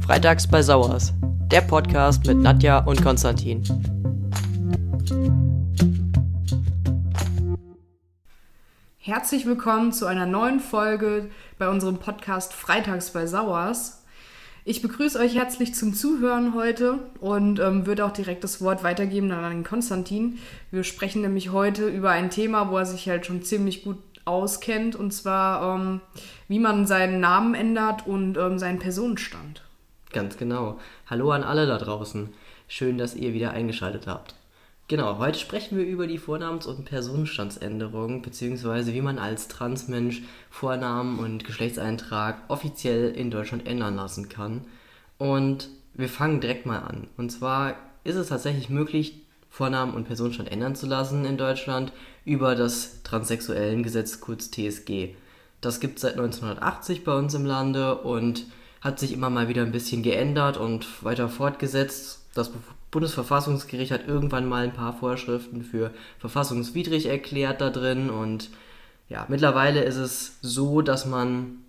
Freitags bei Sauers, der Podcast mit Nadja und Konstantin. Herzlich willkommen zu einer neuen Folge bei unserem Podcast Freitags bei Sauers. Ich begrüße euch herzlich zum Zuhören heute und ähm, würde auch direkt das Wort weitergeben an Konstantin. Wir sprechen nämlich heute über ein Thema, wo er sich halt schon ziemlich gut auskennt, und zwar ähm, wie man seinen Namen ändert und ähm, seinen Personenstand. Ganz genau. Hallo an alle da draußen. Schön, dass ihr wieder eingeschaltet habt. Genau, heute sprechen wir über die Vornamens- und Personenstandsänderung, beziehungsweise wie man als Transmensch Vornamen und Geschlechtseintrag offiziell in Deutschland ändern lassen kann. Und wir fangen direkt mal an. Und zwar ist es tatsächlich möglich, Vornamen und Personenstand ändern zu lassen in Deutschland über das Transsexuellen Gesetz, kurz TSG. Das gibt es seit 1980 bei uns im Lande und hat sich immer mal wieder ein bisschen geändert und weiter fortgesetzt. Das Bundesverfassungsgericht hat irgendwann mal ein paar Vorschriften für verfassungswidrig erklärt da drin und ja, mittlerweile ist es so, dass man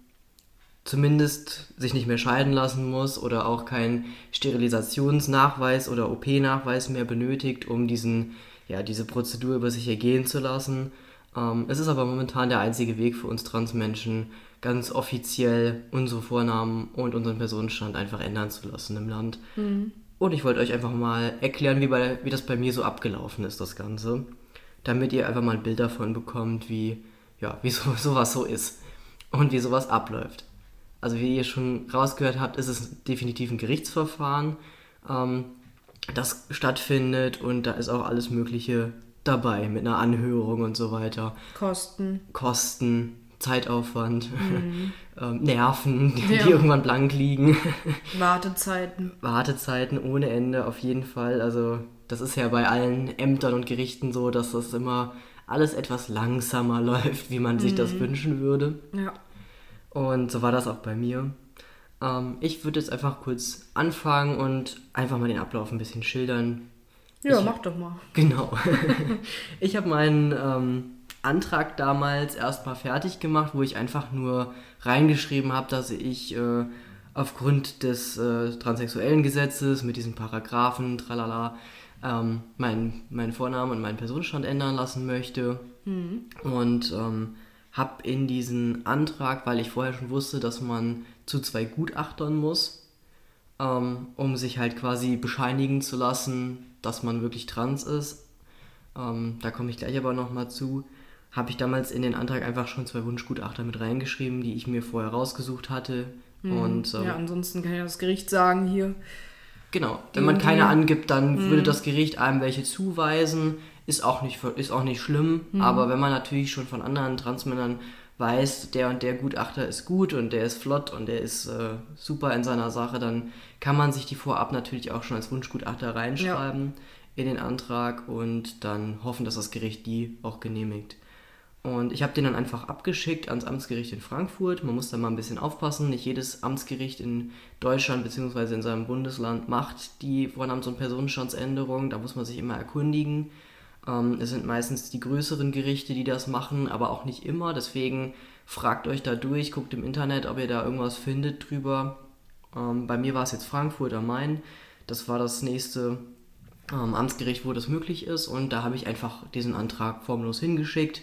zumindest sich nicht mehr scheiden lassen muss oder auch keinen Sterilisationsnachweis oder OP-Nachweis mehr benötigt, um diesen, ja, diese Prozedur über sich ergehen zu lassen. Ähm, es ist aber momentan der einzige Weg für uns Transmenschen, ganz offiziell unsere Vornamen und unseren Personenstand einfach ändern zu lassen im Land. Mhm. Und ich wollte euch einfach mal erklären, wie, bei, wie das bei mir so abgelaufen ist, das Ganze. Damit ihr einfach mal ein Bild davon bekommt, wie, ja, wie so, sowas so ist und wie sowas abläuft. Also wie ihr schon rausgehört habt, ist es definitiv ein Gerichtsverfahren, ähm, das stattfindet und da ist auch alles Mögliche dabei mit einer Anhörung und so weiter. Kosten. Kosten, Zeitaufwand, mhm. ähm, Nerven, die, ja. die, irgendwann blank liegen. Wartezeiten. Wartezeiten ohne Ende auf jeden Fall. Also das ist ja bei allen Ämtern und Gerichten so, dass das immer alles etwas langsamer läuft, wie man mhm. sich das mhm. wünschen würde. Ja. Und so war das auch bei mir. Ähm, ich würde jetzt einfach kurz anfangen und einfach mal den Ablauf ein bisschen schildern. Ja, ich, mach doch mal. Genau. ich habe meinen ähm, Antrag damals erstmal fertig gemacht, wo ich einfach nur reingeschrieben habe, dass ich äh, aufgrund des äh, transsexuellen Gesetzes mit diesen Paragraphen, tralala, ähm, meinen mein Vornamen und meinen Personenstand ändern lassen möchte. Mhm. Und ähm, habe in diesen Antrag, weil ich vorher schon wusste, dass man zu zwei Gutachtern muss, ähm, um sich halt quasi bescheinigen zu lassen, dass man wirklich trans ist. Ähm, da komme ich gleich aber nochmal zu habe ich damals in den Antrag einfach schon zwei Wunschgutachter mit reingeschrieben, die ich mir vorher rausgesucht hatte. Mhm. Und, ähm, ja, ansonsten kann ja das Gericht sagen hier. Genau, wenn man keine angibt, dann mhm. würde das Gericht einem welche zuweisen. Ist auch nicht, ist auch nicht schlimm, mhm. aber wenn man natürlich schon von anderen Transmännern weiß, der und der Gutachter ist gut und der ist flott und der ist äh, super in seiner Sache, dann kann man sich die vorab natürlich auch schon als Wunschgutachter reinschreiben ja. in den Antrag und dann hoffen, dass das Gericht die auch genehmigt. Und ich habe den dann einfach abgeschickt ans Amtsgericht in Frankfurt. Man muss da mal ein bisschen aufpassen. Nicht jedes Amtsgericht in Deutschland bzw. in seinem Bundesland macht die Vornamens- und Personenstandsänderung. Da muss man sich immer erkundigen. Ähm, es sind meistens die größeren Gerichte, die das machen, aber auch nicht immer. Deswegen fragt euch da durch, guckt im Internet, ob ihr da irgendwas findet drüber. Ähm, bei mir war es jetzt Frankfurt am Main. Das war das nächste ähm, Amtsgericht, wo das möglich ist. Und da habe ich einfach diesen Antrag formlos hingeschickt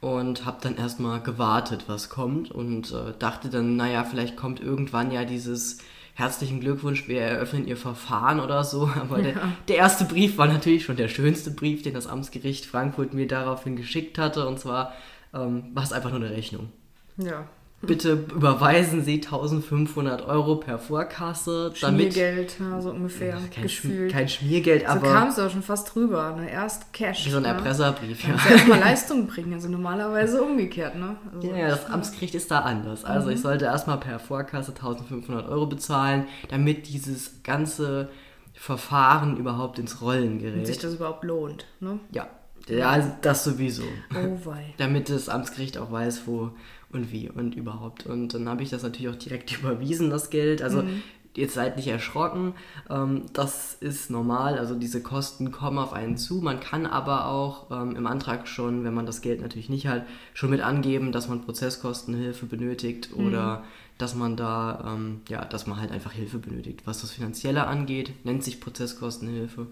und habe dann erstmal gewartet, was kommt und äh, dachte dann, naja, vielleicht kommt irgendwann ja dieses herzlichen Glückwunsch, wir eröffnen Ihr Verfahren oder so. Aber ja. der, der, erste Brief war natürlich schon der schönste Brief, den das Amtsgericht Frankfurt mir daraufhin geschickt hatte. Und zwar ähm, war es einfach nur eine Rechnung. Ja. Bitte überweisen Sie 1500 Euro per Vorkasse. Damit, Schmiergeld, ja, so ungefähr. Kein, Gefühlt. kein Schmiergeld, aber. So kam es auch schon fast drüber. Ne? Erst Cash. Wie so ein ne? Erpresserbrief, ja. ja. erstmal Leistung bringen, also normalerweise umgekehrt, ne? Also, ja, das Amtsgericht ist da anders. Also mhm. ich sollte erstmal per Vorkasse 1500 Euro bezahlen, damit dieses ganze Verfahren überhaupt ins Rollen gerät. Und sich das überhaupt lohnt, ne? Ja. Ja, also das sowieso. Oh wei. Damit das Amtsgericht auch weiß, wo und wie und überhaupt. Und dann habe ich das natürlich auch direkt überwiesen, das Geld. Also mhm. Jetzt seid nicht erschrocken. Ähm, das ist normal. Also diese Kosten kommen auf einen zu. Man kann aber auch ähm, im Antrag schon, wenn man das Geld natürlich nicht hat, schon mit angeben, dass man Prozesskostenhilfe benötigt oder dass man da, ähm, ja, dass man halt einfach Hilfe benötigt. Was das Finanzielle angeht, nennt sich Prozesskostenhilfe.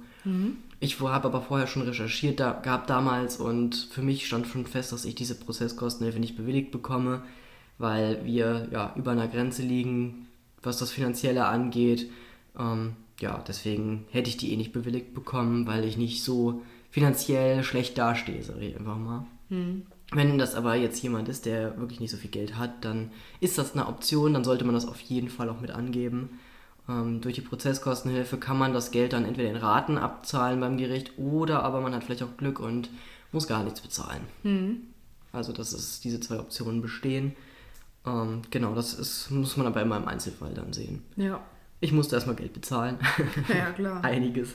Ich habe aber vorher schon recherchiert da, gehabt damals und für mich stand schon fest, dass ich diese Prozesskostenhilfe nicht bewilligt bekomme, weil wir ja über einer Grenze liegen, was das Finanzielle angeht. Ähm, ja, deswegen hätte ich die eh nicht bewilligt bekommen, weil ich nicht so finanziell schlecht dastehe, sage ich einfach mal. Wenn das aber jetzt jemand ist, der wirklich nicht so viel Geld hat, dann ist das eine Option, dann sollte man das auf jeden Fall auch mit angeben. Ähm, durch die Prozesskostenhilfe kann man das Geld dann entweder in Raten abzahlen beim Gericht oder aber man hat vielleicht auch Glück und muss gar nichts bezahlen. Also, dass es diese zwei Optionen bestehen. Ähm, genau, das ist, muss man aber immer im Einzelfall dann sehen. Ja. Ich musste erstmal Geld bezahlen. Ja, klar. Einiges.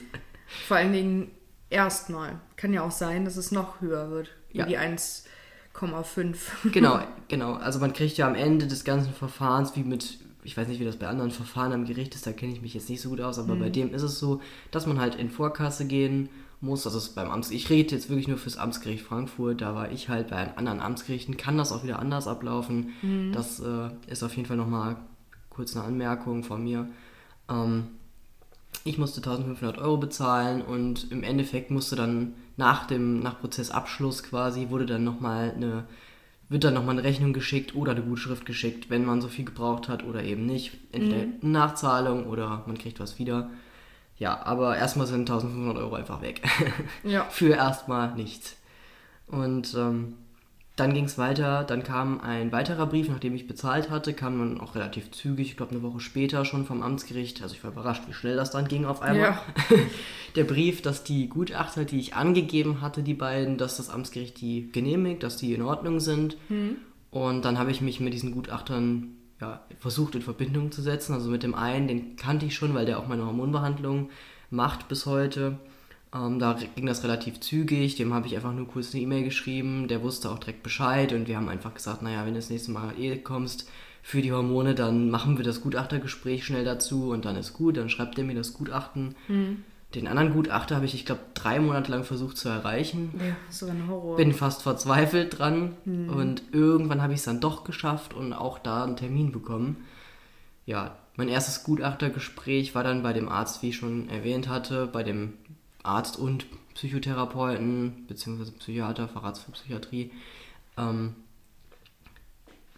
Vor allen Dingen erstmal. Kann ja auch sein, dass es noch höher wird. Wie Ja. die 1,5. Genau, genau. Also man kriegt ja am Ende des ganzen Verfahrens, wie mit, ich weiß nicht, wie das bei anderen Verfahren am Gericht ist, da kenne ich mich jetzt nicht so gut aus, aber bei dem ist es so, dass man halt in Vorkasse gehen muss. Das ist beim Amts, ich rede jetzt wirklich nur fürs Amtsgericht Frankfurt, da war ich halt bei anderen Amtsgerichten, kann das auch wieder anders ablaufen. Das äh, ist auf jeden Fall nochmal kurz eine Anmerkung von mir. Ähm, ich musste 1500 Euro bezahlen und im Endeffekt musste dann nach dem nach Prozessabschluss quasi wurde dann nochmal eine wird dann nochmal eine Rechnung geschickt oder eine Gutschrift geschickt, wenn man so viel gebraucht hat oder eben nicht. Entweder eine Nachzahlung oder man kriegt was wieder. Ja, aber erstmal sind 1500 Euro einfach weg. Ja. Für erstmal nichts. Und ähm, dann ging es weiter, dann kam ein weiterer Brief, nachdem ich bezahlt hatte, kam dann auch relativ zügig, ich glaube eine Woche später schon vom Amtsgericht. Also ich war überrascht, wie schnell das dann ging auf einmal. Ja. Der Brief, dass die Gutachter, die ich angegeben hatte, die beiden, dass das Amtsgericht die genehmigt, dass die in Ordnung sind. Und dann habe ich mich mit diesen Gutachtern ja, versucht in Verbindung zu setzen. Also mit dem einen, den kannte ich schon, weil der auch meine Hormonbehandlung macht bis heute. Ähm, da ging das relativ zügig. Dem habe ich einfach nur kurz eine E-Mail geschrieben. Der wusste auch direkt Bescheid. Und wir haben einfach gesagt, naja, wenn du das nächste Mal eh kommst für die Hormone, dann machen wir das Gutachtergespräch schnell dazu und dann ist gut. Dann schreibt er mir das Gutachten. Den anderen Gutachter habe ich, ich glaube, drei Monate lang versucht zu erreichen. Ja, so ein Horror. Bin fast verzweifelt dran und irgendwann habe ich es dann doch geschafft und auch da einen Termin bekommen. Ja, mein erstes Gutachtergespräch war dann bei dem Arzt, wie ich schon erwähnt hatte, bei dem Arzt und Psychotherapeuten bzw. Psychiater, Facharzt für Psychiatrie, ähm,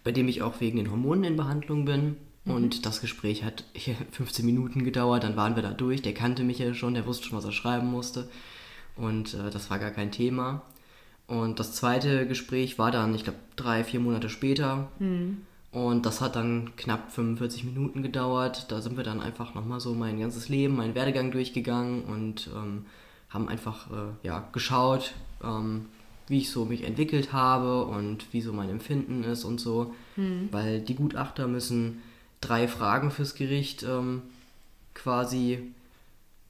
bei dem ich auch wegen den Hormonen in Behandlung bin. Und das Gespräch hat 15 Minuten gedauert, dann waren wir da durch. Der kannte mich ja schon, der wusste schon, was er schreiben musste. Und äh, das war gar kein Thema. Und das zweite Gespräch war dann, ich glaube, drei, vier Monate später. Und das hat dann knapp 45 Minuten gedauert. Da sind wir dann einfach nochmal so mein ganzes Leben, meinen Werdegang durchgegangen und ähm, haben einfach äh, ja, geschaut, ähm, wie ich so mich entwickelt habe und wie so mein Empfinden ist und so. Weil die Gutachter müssen drei Fragen fürs Gericht ähm, quasi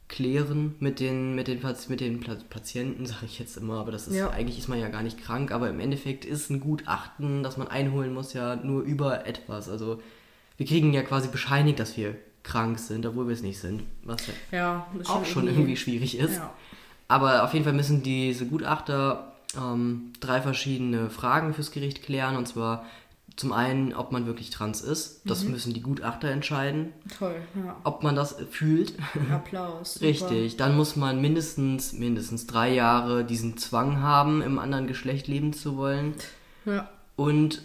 klären mit den, mit den, mit den Patienten, sage ich jetzt immer, aber das ist Ja. eigentlich ist man ja gar nicht krank, aber im Endeffekt ist ein Gutachten, das man einholen muss, ja nur über etwas. Also wir kriegen ja quasi bescheinigt, dass wir krank sind, obwohl wir es nicht sind, was ja ja, auch schon irgendwie schwierig ist. Ja. Aber auf jeden Fall müssen diese Gutachter ähm, drei verschiedene Fragen fürs Gericht klären. Und zwar zum einen, ob man wirklich trans ist. Das müssen die Gutachter entscheiden. Toll, ja. Ob man das fühlt. Applaus. super. Richtig. Dann muss man mindestens, mindestens drei Jahre diesen Zwang haben, im anderen Geschlecht leben zu wollen. Ja. Und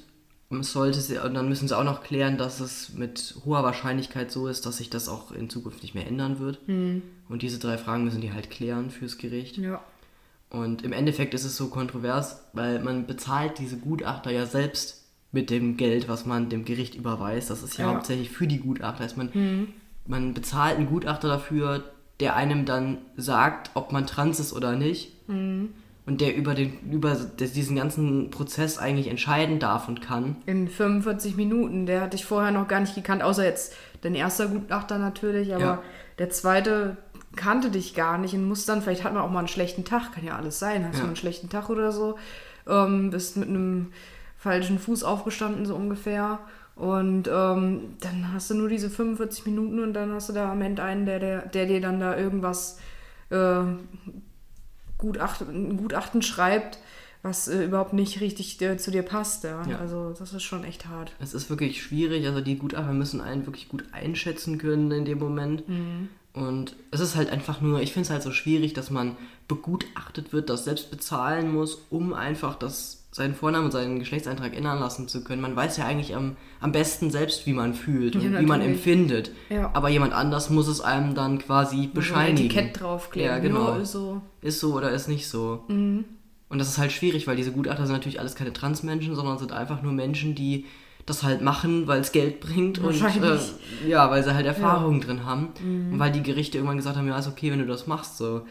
sollte sie, und dann müssen sie auch noch klären, dass es mit hoher Wahrscheinlichkeit so ist, dass sich das auch in Zukunft nicht mehr ändern wird. Und diese drei Fragen müssen die halt klären fürs Gericht. Ja. Und im Endeffekt ist es so kontrovers, weil man bezahlt diese Gutachter ja selbst mit dem Geld, was man dem Gericht überweist. Das ist ja, Ja. hauptsächlich für die Gutachter. Also man, man bezahlt einen Gutachter dafür, der einem dann sagt, ob man trans ist oder nicht. Und der über, den, über diesen ganzen Prozess eigentlich entscheiden darf und kann. In 45 Minuten. Der hatte ich vorher noch gar nicht gekannt, außer jetzt dein erster Gutachter natürlich, aber Ja. der zweite kannte dich gar nicht und muss dann, vielleicht hat man auch mal einen schlechten Tag, kann ja alles sein, hast Ja. du mal einen schlechten Tag oder so, ähm, bist mit einem falschen Fuß aufgestanden, so ungefähr. Und ähm, dann hast du nur diese 45 Minuten und dann hast du da am Ende einen, der, der, der dir dann da irgendwas äh, Gutachten, Gutachten schreibt, was äh, überhaupt nicht richtig äh, zu dir passt. Ja? Ja. Also das ist schon echt hart. Es ist wirklich schwierig, also die Gutachter müssen einen wirklich gut einschätzen können in dem Moment. Und es ist halt einfach nur, ich finde es halt so schwierig, dass man begutachtet wird, das selbst bezahlen muss, um einfach das, seinen Vornamen und seinen Geschlechtseintrag ändern lassen zu können. Man weiß ja eigentlich am, am besten selbst, wie man fühlt und Ja, wie man empfindet. Ja. Aber jemand anders muss es einem dann quasi So ein bescheinigen. Etikett draufkleben. Ja, genau. Ja, ist so. Ist so oder ist nicht so. Mhm. Und das ist halt schwierig, weil diese Gutachter sind natürlich alles keine Transmenschen, sondern sind einfach nur Menschen, die das halt machen, weil es Geld bringt und äh, ja, weil sie halt Erfahrungen drin haben und weil die Gerichte irgendwann gesagt haben, ja, ist okay, wenn du das machst, so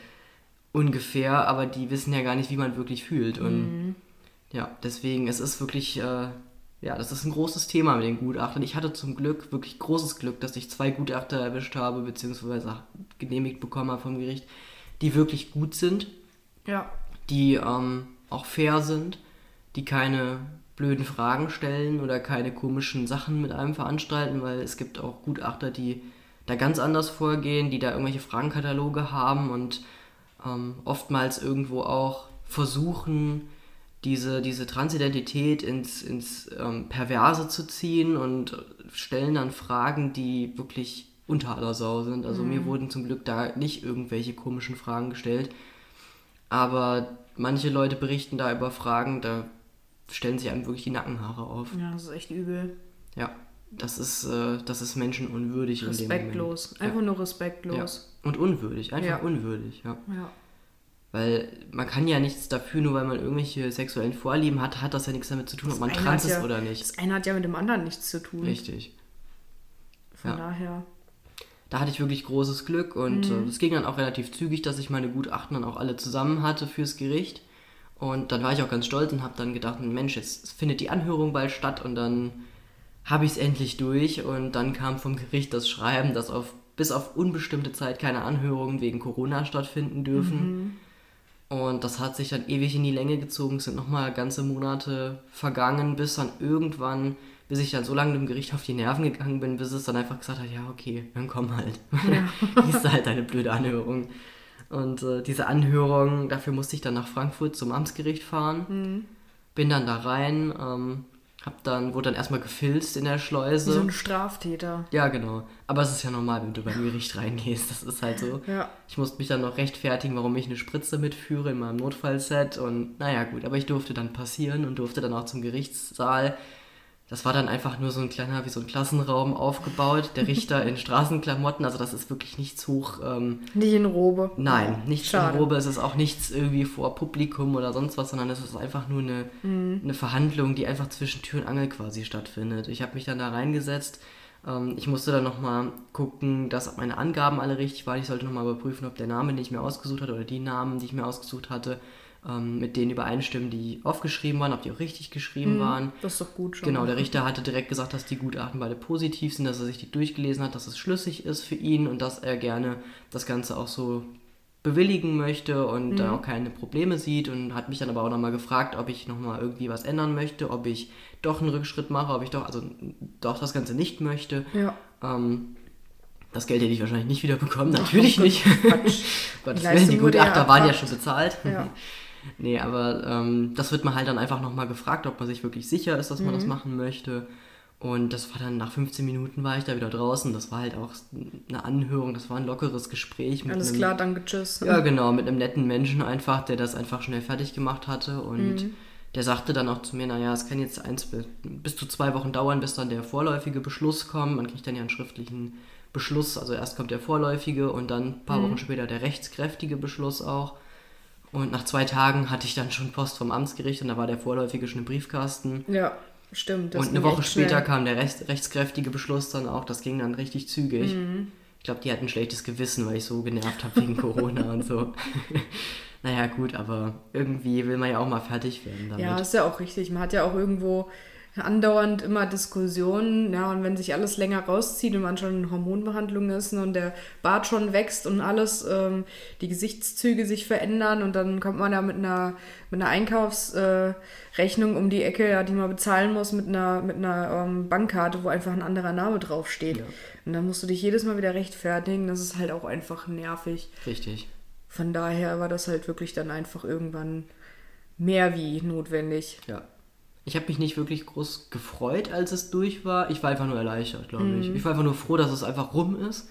ungefähr, aber die wissen ja gar nicht, wie man wirklich fühlt und ja, deswegen, es ist wirklich, äh, ja, das ist ein großes Thema mit den Gutachtern. Ich hatte zum Glück, wirklich großes Glück, dass ich zwei Gutachter erwischt habe, beziehungsweise genehmigt bekommen habe vom Gericht, die wirklich gut sind Ja. die ähm, auch fair sind, die keine blöden Fragen stellen oder keine komischen Sachen mit einem veranstalten, weil es gibt auch Gutachter, die da ganz anders vorgehen, die da irgendwelche Fragenkataloge haben und ähm, oftmals irgendwo auch versuchen, diese, diese Transidentität ins, ins ähm, Perverse zu ziehen und stellen dann Fragen, die wirklich unter aller Sau sind. Also mir wurden zum Glück da nicht irgendwelche komischen Fragen gestellt. Aber manche Leute berichten da über Fragen, da stellen sich einem wirklich die Nackenhaare auf. ja, das ist echt übel. Ja, das ist, äh, das ist menschenunwürdig. Respektlos. Einfach nur respektlos. Ja. Und unwürdig, einfach Ja. unwürdig, ja. Ja. Weil man kann ja nichts dafür, nur weil man irgendwelche sexuellen Vorlieben hat, hat das ja nichts damit zu tun, ob man trans ist ja, oder nicht. Das eine hat ja mit dem anderen nichts zu tun. Richtig. Von Ja. daher. Da hatte ich wirklich großes Glück und Mhm. äh, es ging dann auch relativ zügig, dass ich meine Gutachten dann auch alle zusammen hatte fürs Gericht. Und dann war ich auch ganz stolz und habe dann gedacht, Mensch, jetzt findet die Anhörung bald statt und dann habe ich es endlich durch. Und dann kam vom Gericht das Schreiben, dass auf, bis auf unbestimmte Zeit keine Anhörungen wegen Corona stattfinden dürfen. Und das hat sich dann ewig in die Länge gezogen. Es sind nochmal ganze Monate vergangen, bis dann irgendwann, bis ich dann so lange dem Gericht auf die Nerven gegangen bin, bis es dann einfach gesagt hat, ja, okay, dann komm halt. Liest halt eine blöde Anhörung. Und äh, diese Anhörung, dafür musste ich dann nach Frankfurt zum Amtsgericht fahren. Bin dann da rein, ähm, hab dann, wurde dann erstmal gefilzt in der Wie Schleuse. so ein Straftäter. ja, genau. Aber es ist ja normal, wenn du beim Gericht reingehst. Das ist halt so. Ja. Ich musste mich dann noch rechtfertigen, warum ich eine Spritze mitführe in meinem Notfallset. Und naja, gut, aber ich durfte dann passieren und durfte dann auch zum Gerichtssaal. Das war dann einfach nur so ein kleiner, wie so ein Klassenraum aufgebaut. Der Richter in Straßenklamotten, also das ist wirklich nichts hoch. Ähm, Nicht in Robe. nein, nichts Schade. in Robe, es ist auch nichts irgendwie vor Publikum oder sonst was, sondern es ist einfach nur eine, Mhm. eine Verhandlung, die einfach zwischen Tür und Angel quasi stattfindet. Ich habe mich dann da reingesetzt. Ähm, ich musste dann nochmal gucken, dass meine Angaben alle richtig waren. Ich sollte nochmal überprüfen, ob der Name, den ich mir ausgesucht hatte, oder die Namen, die ich mir ausgesucht hatte, ähm, mit denen übereinstimmen, die aufgeschrieben waren, ob die auch richtig geschrieben waren. Das ist doch gut schon. Genau, der Richter hatte direkt gesagt, dass die Gutachten beide positiv sind, dass er sich die durchgelesen hat, dass es schlüssig ist für ihn und dass er gerne das Ganze auch so bewilligen möchte und da auch keine Probleme sieht und hat mich dann aber auch nochmal gefragt, ob ich nochmal irgendwie was ändern möchte, ob ich doch einen Rückschritt mache, ob ich doch, also doch das Ganze nicht möchte. Ja. Ähm, das Geld hätte ich wahrscheinlich nicht wieder bekommen, natürlich nicht. Quatsch. Gottes Die Willen, Leistung die ja Gutachter waren ja schon bezahlt. Ja. nee, aber ähm, das wird man halt dann einfach nochmal gefragt, ob man sich wirklich sicher ist, dass man Mhm. das machen möchte. Und das war dann nach 15 Minuten war ich da wieder draußen. Das war halt auch eine Anhörung, das war ein lockeres Gespräch mit Alles einem, klar, danke, tschüss. Ja, genau, mit einem netten Menschen einfach, der das einfach schnell fertig gemacht hatte. Und Mhm. der sagte dann auch zu mir, naja, es kann jetzt eins bis, bis zu zwei Wochen dauern, bis dann der vorläufige Beschluss kommt. Man kriegt dann ja einen schriftlichen Beschluss. Also erst kommt der vorläufige und dann ein paar Mhm. Wochen später der rechtskräftige Beschluss auch. Und nach zwei Tagen hatte ich dann schon Post vom Amtsgericht und da war der vorläufige schon im Briefkasten. Ja, stimmt. das und eine Woche später schnell. kam der rechts, rechtskräftige Beschluss dann auch. Das ging dann richtig zügig. Mhm. Ich glaube, die hatten ein schlechtes Gewissen, weil ich so genervt habe wegen Corona und so. naja, gut, aber irgendwie will man ja auch mal fertig werden damit. Ja, ist ja auch richtig. Man hat ja auch irgendwo andauernd immer Diskussionen, ja, und wenn sich alles länger rauszieht und man schon in Hormonbehandlung ist ne, und der Bart schon wächst und alles, ähm, die Gesichtszüge sich verändern und dann kommt man da mit einer, mit einer Einkaufsrechnung äh, um die Ecke, ja, die man bezahlen muss mit einer, mit einer ähm, Bankkarte, wo einfach ein anderer Name draufsteht. Ja. Und dann musst du dich jedes Mal wieder rechtfertigen, das ist halt auch einfach nervig. Richtig. Von daher war das halt wirklich dann einfach irgendwann mehr wie notwendig. Ja. Ich habe mich nicht wirklich groß gefreut, als es durch war. Ich war einfach nur erleichtert, glaube mhm. ich. Ich war einfach nur froh, dass es einfach rum ist.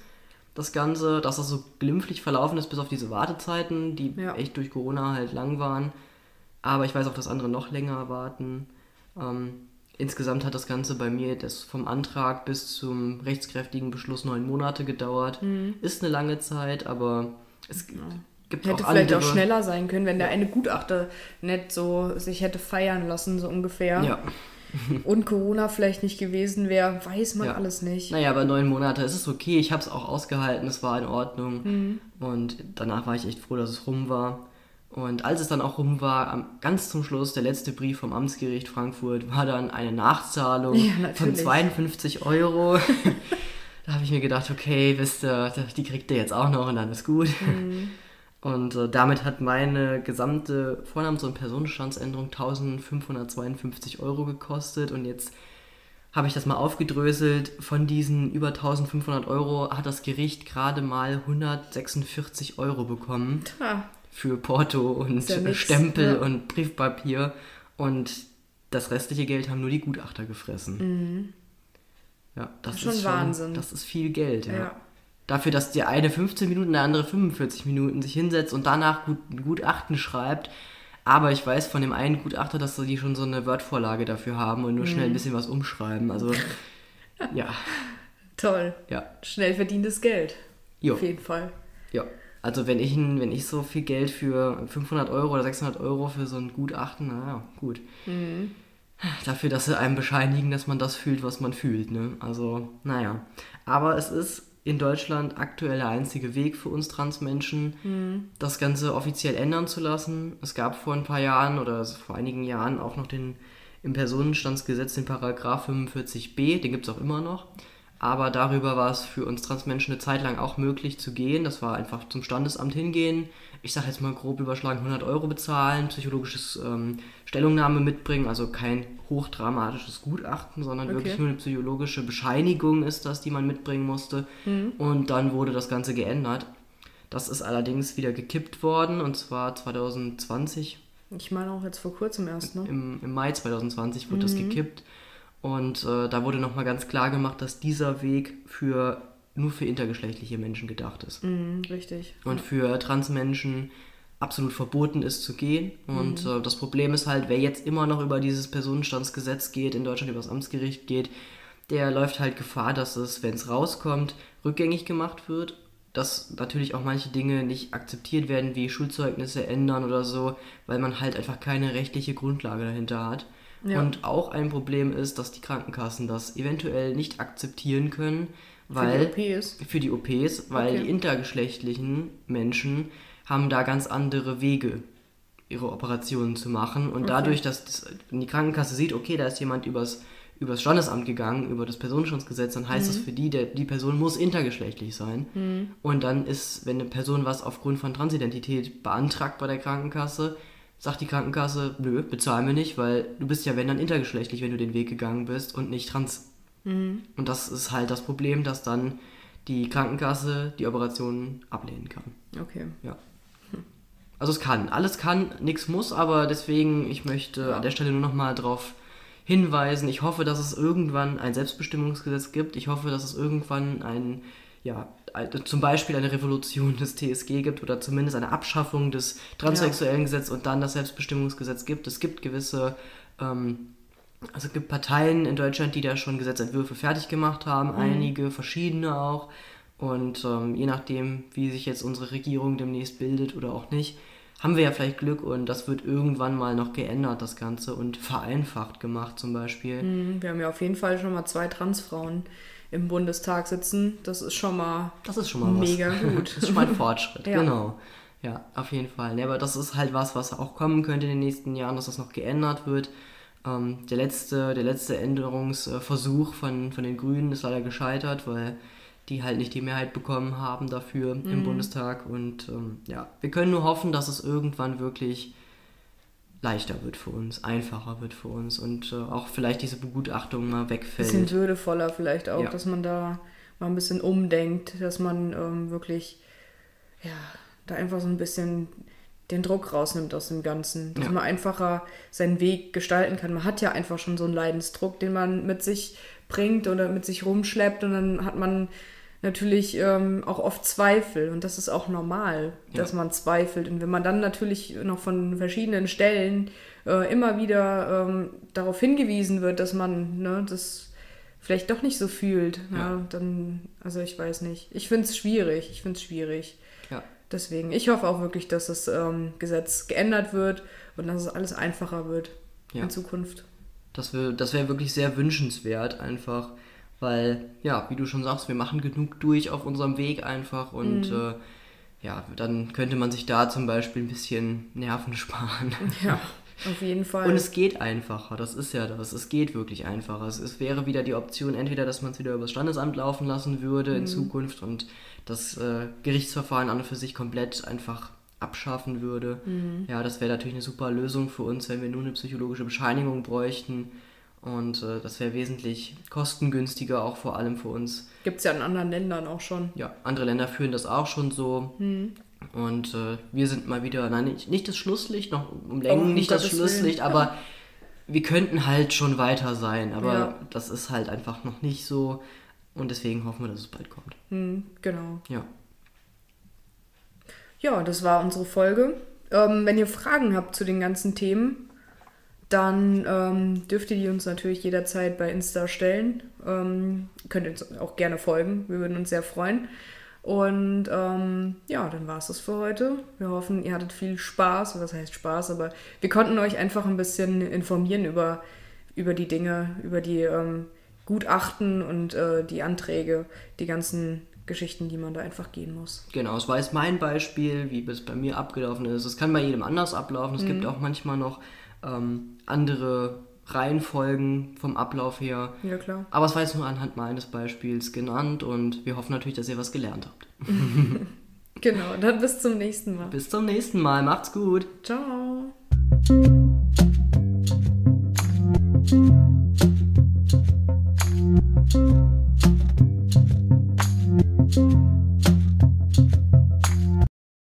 Das Ganze, dass das so glimpflich verlaufen ist, bis auf diese Wartezeiten, die ja. echt durch Corona halt lang waren. Aber ich weiß auch, dass andere noch länger warten. Ähm, insgesamt hat das Ganze bei mir das vom Antrag bis zum rechtskräftigen Beschluss neun Monate gedauert. Mhm. Ist eine lange Zeit, aber es ja. Gibt hätte auch vielleicht andere. auch schneller sein können, wenn der eine Gutachter nicht so sich hätte feiern lassen, so ungefähr. Ja. und Corona vielleicht nicht gewesen wäre, weiß man ja. alles nicht. Naja, aber neun Monate, es ist okay, ich habe es auch ausgehalten, es war in Ordnung. Mhm. Und danach war ich echt froh, dass es rum war. Und als es dann auch rum war, ganz zum Schluss, der letzte Brief vom Amtsgericht Frankfurt, war dann eine Nachzahlung ja, von 52 Euro. da habe ich mir gedacht, okay, wisst ihr, die kriegt ihr jetzt auch noch und dann ist gut. Mhm. Und äh, damit hat meine gesamte Vornamens- und Personenstandsänderung 1552 Euro gekostet. Und jetzt habe ich das mal aufgedröselt. Von diesen über 1500 Euro hat das Gericht gerade mal 146 Euro bekommen. Ha. Für Porto und Stempel ja. und Briefpapier. Und das restliche Geld haben nur die Gutachter gefressen. Mhm. Ja, das, das ist schon Wahnsinn. Das ist viel Geld, ja. ja dafür, dass der eine 15 Minuten, der andere 45 Minuten sich hinsetzt und danach gut, ein Gutachten schreibt. Aber ich weiß von dem einen Gutachter, dass die schon so eine Wordvorlage dafür haben und nur mhm. schnell ein bisschen was umschreiben. Also, ja. Toll. Ja. Schnell verdientes Geld. Jo. Auf jeden Fall. Ja. Also wenn ich, wenn ich so viel Geld für 500 Euro oder 600 Euro für so ein Gutachten, naja, gut. Mhm. Dafür, dass sie einem bescheinigen, dass man das fühlt, was man fühlt. Ne? Also, naja. Aber es ist in Deutschland aktuell der einzige Weg für uns Transmenschen, mhm. das Ganze offiziell ändern zu lassen. Es gab vor ein paar Jahren oder vor einigen Jahren auch noch den im Personenstandsgesetz den Paragraph 45b, den gibt es auch immer noch. Aber darüber war es für uns Transmenschen eine Zeit lang auch möglich zu gehen. Das war einfach zum Standesamt hingehen, ich sage jetzt mal grob überschlagen, 100 Euro bezahlen, psychologisches ähm, Stellungnahme mitbringen, also kein hochdramatisches Gutachten, sondern okay. wirklich nur eine psychologische Bescheinigung ist das, die man mitbringen musste. Mhm. Und dann wurde das Ganze geändert. Das ist allerdings wieder gekippt worden und zwar 2020. Ich meine auch jetzt vor kurzem erst, ne? Im, im Mai 2020 wurde mhm. das gekippt. Und äh, da wurde nochmal ganz klar gemacht, dass dieser Weg für nur für intergeschlechtliche Menschen gedacht ist. Mhm, richtig. Und für Transmenschen absolut verboten ist zu gehen. Und mhm. äh, das Problem ist halt, wer jetzt immer noch über dieses Personenstandsgesetz geht, in Deutschland über das Amtsgericht geht, der läuft halt Gefahr, dass es, wenn es rauskommt, rückgängig gemacht wird. Dass natürlich auch manche Dinge nicht akzeptiert werden, wie Schulzeugnisse ändern oder so, weil man halt einfach keine rechtliche Grundlage dahinter hat. Ja. Und auch ein Problem ist, dass die Krankenkassen das eventuell nicht akzeptieren können, weil für die OPs, für die, OPs, weil okay. die intergeschlechtlichen Menschen haben da ganz andere Wege, ihre Operationen zu machen. Und okay. dadurch, dass das, die Krankenkasse sieht, okay, da ist jemand übers, übers Standesamt gegangen, über das Personenschutzgesetz, dann heißt mhm. das für die, der, die Person muss intergeschlechtlich sein. Mhm. Und dann ist, wenn eine Person was aufgrund von Transidentität beantragt bei der Krankenkasse, sagt die Krankenkasse, nö, bezahlen wir nicht, weil du bist ja, wenn dann intergeschlechtlich, wenn du den Weg gegangen bist und nicht trans Mhm. Und das ist halt das Problem, dass dann die Krankenkasse die Operation ablehnen kann. Okay. Ja. Also es kann, alles kann, nichts muss, aber deswegen, ich möchte an der Stelle nur nochmal darauf hinweisen, ich hoffe, dass es irgendwann ein Selbstbestimmungsgesetz gibt. Ich hoffe, dass es irgendwann ein, ja, zum Beispiel eine Revolution des TSG gibt oder zumindest eine Abschaffung des transsexuellen ja. Gesetzes und dann das Selbstbestimmungsgesetz gibt. Es gibt gewisse ähm, also es gibt Parteien in Deutschland, die da schon Gesetzentwürfe fertig gemacht haben, mhm. einige, verschiedene auch. Und ähm, je nachdem, wie sich jetzt unsere Regierung demnächst bildet oder auch nicht, haben wir ja vielleicht Glück und das wird irgendwann mal noch geändert, das Ganze, und vereinfacht gemacht zum Beispiel. Mhm, wir haben ja auf jeden Fall schon mal zwei Transfrauen im Bundestag sitzen. Das ist schon mal, das ist schon mal mega was. gut. das ist schon mal ein Fortschritt, ja. genau. Ja, auf jeden Fall. Ja, aber das ist halt was, was auch kommen könnte in den nächsten Jahren, dass das noch geändert wird. Ähm, der, letzte, der letzte Änderungsversuch von, von den Grünen ist leider gescheitert, weil die halt nicht die Mehrheit bekommen haben dafür mhm. im Bundestag. Und ähm, ja, wir können nur hoffen, dass es irgendwann wirklich leichter wird für uns, einfacher wird für uns und äh, auch vielleicht diese Begutachtung mal wegfällt. Ein bisschen würdevoller vielleicht auch, ja. dass man da mal ein bisschen umdenkt, dass man ähm, wirklich, ja, da einfach so ein bisschen den Druck rausnimmt aus dem Ganzen, dass ja. man einfacher seinen Weg gestalten kann. Man hat ja einfach schon so einen Leidensdruck, den man mit sich bringt oder mit sich rumschleppt und dann hat man natürlich ähm, auch oft Zweifel und das ist auch normal, dass ja. man zweifelt. Und wenn man dann natürlich noch von verschiedenen Stellen äh, immer wieder ähm, darauf hingewiesen wird, dass man ne, das vielleicht doch nicht so fühlt, ja. ja dann, also ich weiß nicht. Ich finde es schwierig, ich finde es schwierig. Ja. Deswegen, ich hoffe auch wirklich, dass das ähm, Gesetz geändert wird und dass es alles einfacher wird in Zukunft. Das wäre das wär wirklich sehr wünschenswert, einfach weil, ja, wie du schon sagst, wir machen genug durch auf unserem Weg einfach und mhm. äh, ja, dann könnte man sich da zum Beispiel ein bisschen Nerven sparen. Ja, auf jeden Fall. Und es geht einfacher, das ist ja das. Es geht wirklich einfacher. Es, es wäre wieder die Option, entweder, dass man es wieder übers Standesamt laufen lassen würde mhm. in Zukunft und das äh, Gerichtsverfahren an und für sich komplett einfach abschaffen würde. Mhm. Ja, das wäre natürlich eine super Lösung für uns, wenn wir nur eine psychologische Bescheinigung bräuchten und äh, das wäre wesentlich kostengünstiger, auch vor allem für uns. Gibt es ja in anderen Ländern auch schon. Ja, andere Länder führen das auch schon so. Hm. Und äh, wir sind mal wieder, nein, nicht, nicht das Schlusslicht, noch um Längen oh, nicht das Schlusslicht, Willen. aber wir könnten halt schon weiter sein. Aber ja. das ist halt einfach noch nicht so. Und deswegen hoffen wir, dass es bald kommt. Hm, genau. Ja. Ja, das war unsere Folge. Ähm, wenn ihr Fragen habt zu den ganzen Themen, dann ähm, dürft ihr die uns natürlich jederzeit bei Insta stellen. Ähm, könnt ihr uns auch gerne folgen. Wir würden uns sehr freuen. Und ähm, ja, dann war es das für heute. Wir hoffen, ihr hattet viel Spaß. Was heißt Spaß? Aber wir konnten euch einfach ein bisschen informieren über, über die Dinge, über die ähm, Gutachten und äh, die Anträge, die ganzen Geschichten, die man da einfach gehen muss. Genau, es war jetzt mein Beispiel, wie es bei mir abgelaufen ist. Es kann bei jedem anders ablaufen. Es mhm. gibt auch manchmal noch ähm, andere Reihenfolgen vom Ablauf her. Ja, klar. Aber es war jetzt nur anhand meines Beispiels genannt und wir hoffen natürlich, dass ihr was gelernt habt. genau, dann bis zum nächsten Mal. Bis zum nächsten Mal. Macht's gut. Ciao.